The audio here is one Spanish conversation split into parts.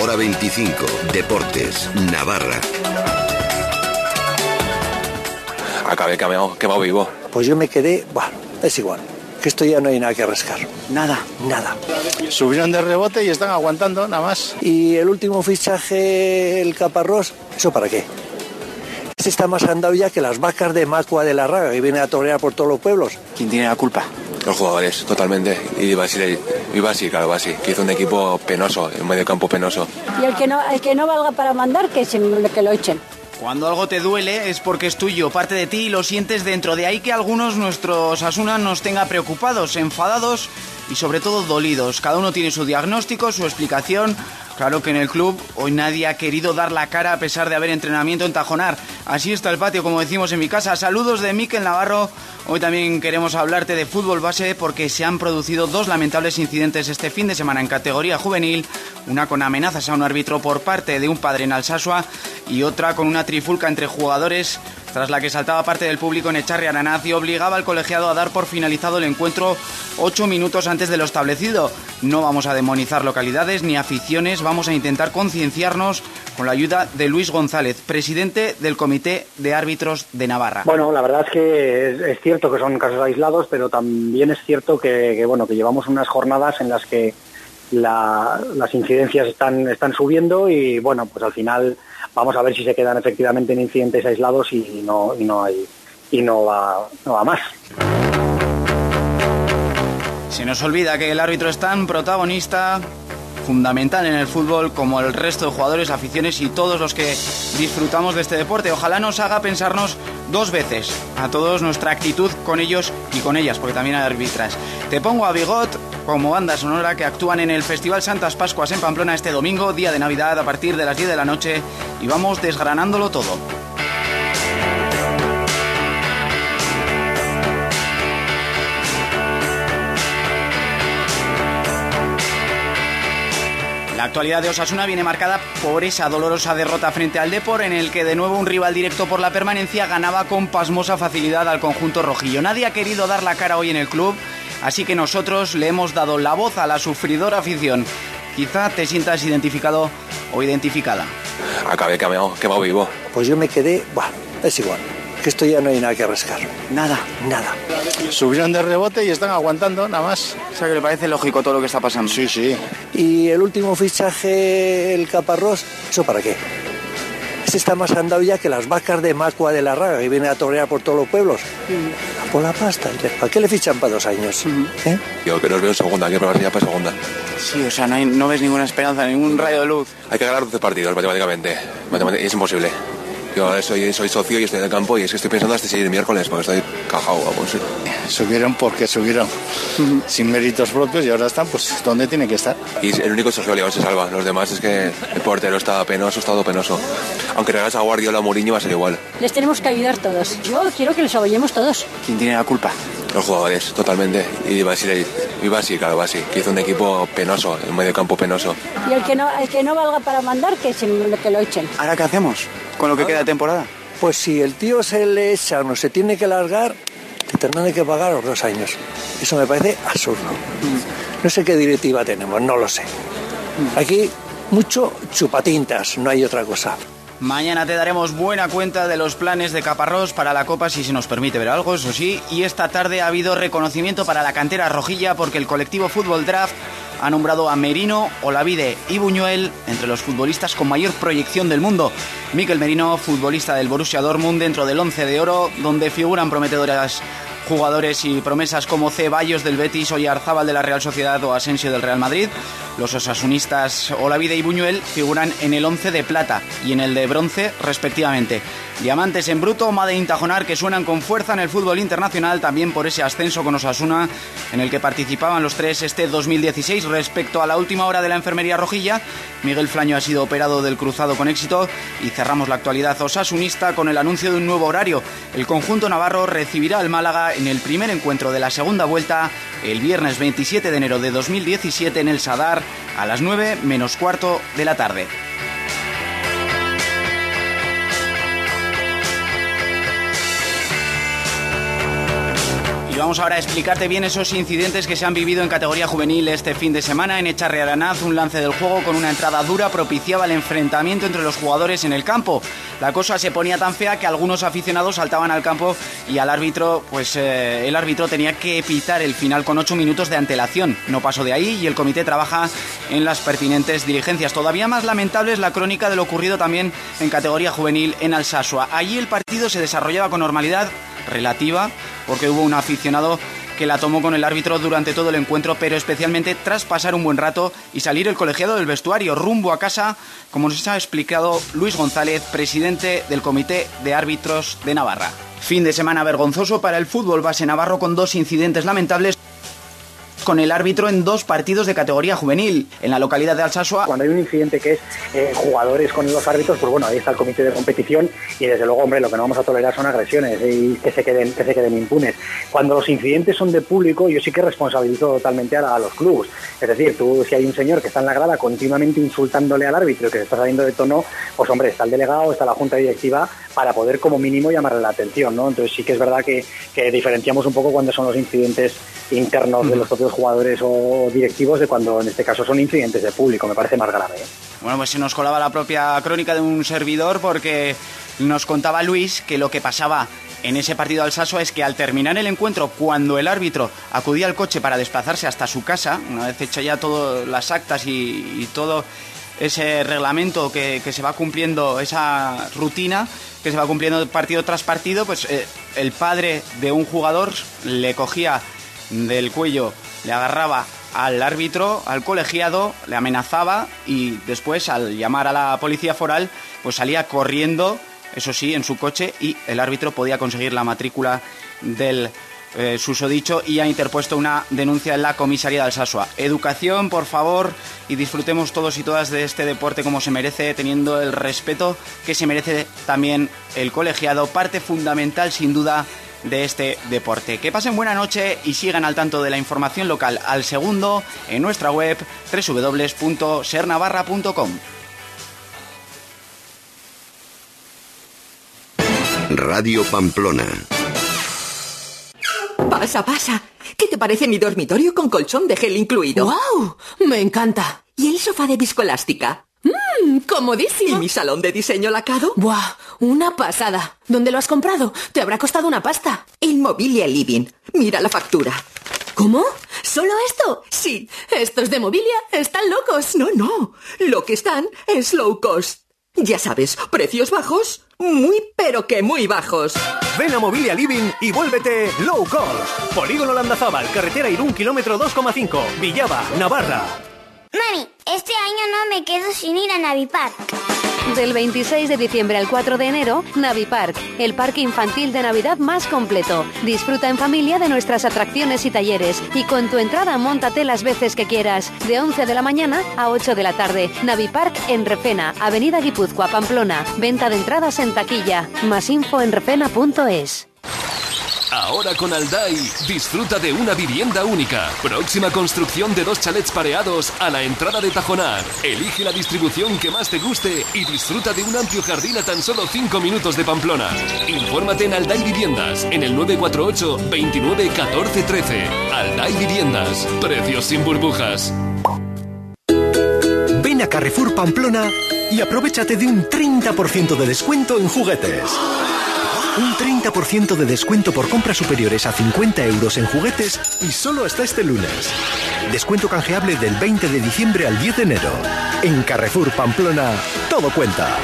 Hora 25. Deportes. Navarra. Acabé quemado, quemado vivo. Pues yo me quedé, bueno, es igual. Que esto ya no hay nada que rascar. Nada. Nada. Subieron de rebote y están aguantando, nada más. Y el último fichaje, el Caparrós, ¿eso para qué? Este está más andado ya que las vacas de Macua de la Raga, que viene a torear por todos los pueblos. ¿Quién tiene la culpa? Los jugadores, totalmente. Y Basile, y Basi, claro, Basi, que hizo un equipo penoso, un medio campo penoso. Y el que no, el que no valga para mandar, que, se, que lo echen. Cuando algo te duele es porque es tuyo, parte de ti y lo sientes dentro. De ahí que algunos nuestros Asuna nos tenga preocupados, enfadados y sobre todo dolidos. Cada uno tiene su diagnóstico, su explicación. Claro que en el club hoy nadie ha querido dar la cara a pesar de haber entrenamiento en Tajonar. Así está el patio, como decimos en mi casa. Saludos de Miquel Navarro. Hoy también queremos hablarte de fútbol base porque se han producido dos lamentables incidentes este fin de semana en categoría juvenil. Una con amenazas a un árbitro por parte de un padre en Alsasua y otra con una trifulca entre jugadores tras la que saltaba parte del público en Echarri Aranaz y obligaba al colegiado a dar por finalizado el encuentro ocho minutos antes de lo establecido. No vamos a demonizar localidades ni aficiones, vamos a intentar concienciarnos con la ayuda de Luis González, presidente del Comité de Árbitros de Navarra. Bueno, la verdad es que es, es cierto que son casos aislados, pero también es cierto que, bueno que llevamos unas jornadas en las que la, las incidencias están, están subiendo y bueno, pues al final vamos a ver si se quedan efectivamente en incidentes aislados y no, y no hay y no va, no va más. Se nos olvida que el árbitro es tan protagonista, fundamental en el fútbol como el resto de jugadores, aficiones y todos los que disfrutamos de este deporte. Ojalá nos haga pensarnos dos veces a todos nuestra actitud con ellos y con ellas, porque también hay arbitras. Te pongo a Bigot como banda sonora que actúan en el Festival Santas Pascuas en Pamplona este domingo, día de Navidad, a partir de las 10 de la noche, y vamos desgranándolo todo. Actualidad de Osasuna viene marcada por esa dolorosa derrota frente al Depor, en el que de nuevo un rival directo por la permanencia ganaba con pasmosa facilidad al conjunto rojillo. Nadie ha querido dar la cara hoy en el club, así que nosotros le hemos dado la voz a la sufridora afición. Quizá te sientas identificado o identificada. Acabé quemado, quemado vivo. Pues yo me quedé, bueno, es igual. Que esto ya no hay nada que rascar. Nada. Nada. Subieron de rebote y están aguantando, nada más. O sea que le parece lógico todo lo que está pasando. Sí, sí. Y el último fichaje, el Caparrós, ¿eso para qué? Este está más andado ya que las vacas de Macua de la Raga, que viene a torear por todos los pueblos. Por la pasta. ¿Para qué le fichan para dos años? ¿Eh? Yo que nos veo en segunda, hay que probarse ya para segunda. Sí, o sea, no, hay, no ves ninguna esperanza, ningún rayo de luz. Hay que ganar 12 partidos matemáticamente. Matemáticamente, es imposible. Yo soy, soy socio y estoy en el campo y es que estoy pensando hasta el miércoles porque estoy cajado. Vamos. Subieron porque subieron sin méritos propios y ahora están pues donde tiene que estar. Y el único socio León se salva. Los demás es que el portero está penoso, está todo penoso. Aunque regalas a Guardiola o Mourinho va a ser igual. Les tenemos que ayudar todos. Yo quiero que les apoyemos todos. ¿Quién tiene la culpa? Los jugadores, totalmente. Y Basile, y Basi, claro, Basi, que hizo un equipo penoso, un medio campo penoso. Y el que no, el que no valga para mandar, que, se, que lo echen. ¿Ahora qué hacemos con lo que queda de temporada? Pues si el tío se le echa o no se tiene que largar, te tendrán que pagar los dos años. Eso me parece absurdo. No sé qué directiva tenemos, no lo sé. Aquí mucho chupatintas, no hay otra cosa. Mañana te daremos buena cuenta de los planes de Caparrós para la Copa, si se nos permite ver algo, eso sí. Y esta tarde ha habido reconocimiento para la cantera rojilla porque el colectivo Fútbol Draft ha nombrado a Merino, Olavide y Buñuel entre los futbolistas con mayor proyección del mundo. Miquel Merino, futbolista del Borussia Dortmund dentro del 11 de oro, donde figuran prometedoras jugadores y promesas como Ceballos del Betis, Oyarzábal de la Real Sociedad o Asensio del Real Madrid. Los osasunistas Olavide y Buñuel figuran en el 11 de plata y en el de bronce respectivamente. Diamantes en bruto, Made Intajonar que suenan con fuerza en el fútbol internacional también por ese ascenso con Osasuna en el que participaban los tres este 2016 respecto a la última hora de la enfermería rojilla. Miguel Flaño ha sido operado del cruzado con éxito y cerramos la actualidad osasunista con el anuncio de un nuevo horario. El conjunto navarro recibirá al Málaga en el primer encuentro de la segunda vuelta el viernes 27 de enero de 2017 en el Sadar a las 9 menos cuarto de la tarde. Vamos ahora a explicarte bien esos incidentes que se han vivido en categoría juvenil este fin de semana. En Echarri Aranaz, un lance del juego con una entrada dura propiciaba el enfrentamiento entre los jugadores en el campo. La cosa se ponía tan fea que algunos aficionados saltaban al campo y al árbitro, pues eh, el árbitro tenía que pitar el final con ocho minutos de antelación. No pasó de ahí y el comité trabaja en las pertinentes diligencias. Todavía más lamentable es la crónica de lo ocurrido también en categoría juvenil en Alsasua. Allí el partido se desarrollaba con normalidad relativa, porque hubo un aficionado que la tomó con el árbitro durante todo el encuentro, pero especialmente tras pasar un buen rato y salir el colegiado del vestuario rumbo a casa, como nos ha explicado Luis González, presidente del Comité de Árbitros de Navarra. Fin de semana vergonzoso para el fútbol base navarro con dos incidentes lamentables con el árbitro en dos partidos de categoría juvenil en la localidad de Alsasua. Cuando hay un incidente que es eh, jugadores con los árbitros, pues bueno, ahí está el comité de competición y desde luego, hombre, lo que no vamos a tolerar son agresiones y que se queden, que se queden impunes. Cuando los incidentes son de público, yo sí que responsabilizo totalmente a, los clubes. Es decir, tú si hay un señor que está en la grada continuamente insultándole al árbitro que se está saliendo de tono, pues hombre, está el delegado, está la junta directiva para poder como mínimo llamarle la atención, ¿no? Entonces sí que es verdad que, que diferenciamos un poco cuando son los incidentes internos de los propios jugadores o directivos de cuando en este caso son incidentes de público, me parece más grave. ¿eh? Bueno, pues se nos colaba la propia crónica de un servidor porque nos contaba Luis que lo que pasaba en ese partido al Saso es que al terminar el encuentro, cuando el árbitro acudía al coche para desplazarse hasta su casa, una vez hecho ya todas las actas y, todo ese reglamento que, se va cumpliendo, esa rutina que se va cumpliendo partido tras partido, pues eh, el padre de un jugador le cogía del cuello, le agarraba al árbitro, al colegiado, le amenazaba y después al llamar a la policía foral, pues salía corriendo, eso sí, en su coche y el árbitro podía conseguir la matrícula del eh, susodicho y ha interpuesto una denuncia en la comisaría de Alsasua. Educación, por favor, y disfrutemos todos y todas de este deporte como se merece, teniendo el respeto que se merece también el colegiado, parte fundamental sin duda de este deporte. Que pasen buena noche y sigan al tanto de la información local al segundo en nuestra web www.sernavarra.com. Radio Pamplona. Pasa, pasa. ¿Qué te parece mi dormitorio con colchón de gel incluido? ¡Wow! Me encanta. ¿Y el sofá de viscoelástica? ¡Mmm! ¡Comodísimo! ¿Y mi salón de diseño lacado? ¡Buah! ¡Una pasada! ¿Dónde lo has comprado? Te habrá costado una pasta. Inmobilia Living. Mira la factura. ¿Cómo? ¿Solo esto? Sí. Estos de mobilia están locos. No, no. Lo que están es low cost. Ya sabes, precios bajos, muy pero que muy bajos. Ven a Mobilia Living y vuélvete low cost. Polígono Landazábal, carretera Irún, kilómetro 2,5. Villaba, Navarra. Mami, este año me quedo sin ir a Navipark. Del 26 de diciembre al 4 de enero, Navipark, el parque infantil de Navidad más completo. Disfruta en familia de nuestras atracciones y talleres y con tu entrada montate las veces que quieras, de 11 de la mañana a 8 de la tarde. Navipark en Refena, Avenida Guipúzcoa, Pamplona. Venta de entradas en taquilla. Más info en refena.es. Ahora con Aldai, disfruta de una vivienda única. Próxima construcción de dos chalets pareados a la entrada de Tajonar. Elige la distribución que más te guste y disfruta de un amplio jardín a tan solo 5 minutos de Pamplona. Infórmate en Aldai Viviendas, en el 948 29 14 13. Aldai Viviendas, precios sin burbujas. Ven a Carrefour Pamplona y aprovechate de un 30% de descuento en juguetes. Un 30% de descuento por compras superiores a 50 euros en juguetes y solo hasta este lunes. Descuento canjeable del 20 de diciembre al 10 de enero. En Carrefour Pamplona, todo cuenta.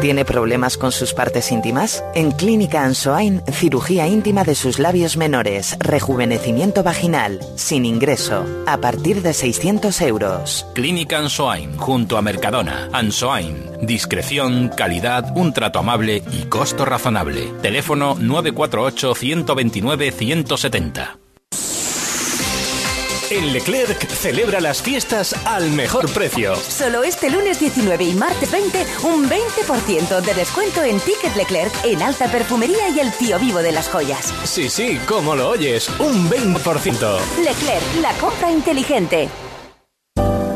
¿Tiene problemas con sus partes íntimas? En Clínica Ansoain, cirugía íntima de sus labios menores, rejuvenecimiento vaginal, sin ingreso, a partir de 600 euros. Clínica Ansoain, junto a Mercadona. Ansoain, discreción, calidad, un trato amable y costo razonable. Teléfono 948 129 170. En Leclerc celebra las fiestas al mejor precio. Solo este lunes 19 y martes 20, un 20% de descuento en Ticket Leclerc, en alta perfumería y el tío vivo de las joyas. Sí, sí, como lo oyes, un 20%. Leclerc, la compra inteligente.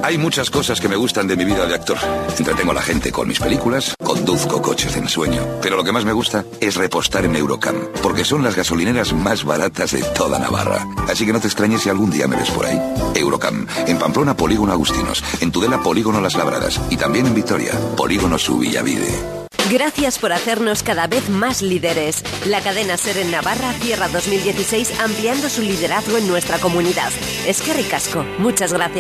Hay muchas cosas que me gustan de mi vida de actor. Entretengo a la gente con mis películas, conduzco coches de ensueño. Pero lo que más me gusta es repostar en Eurocam, porque son las gasolineras más baratas de toda Navarra. Así que no te extrañes si algún día me ves por ahí. Eurocam, en Pamplona Polígono Agustinos, en Tudela Polígono Las Labradas y también en Vitoria, Polígono Subillavide. Gracias por hacernos cada vez más líderes. La cadena Ser en Navarra cierra 2016 ampliando su liderazgo en nuestra comunidad. Es que ricasco. Muchas gracias.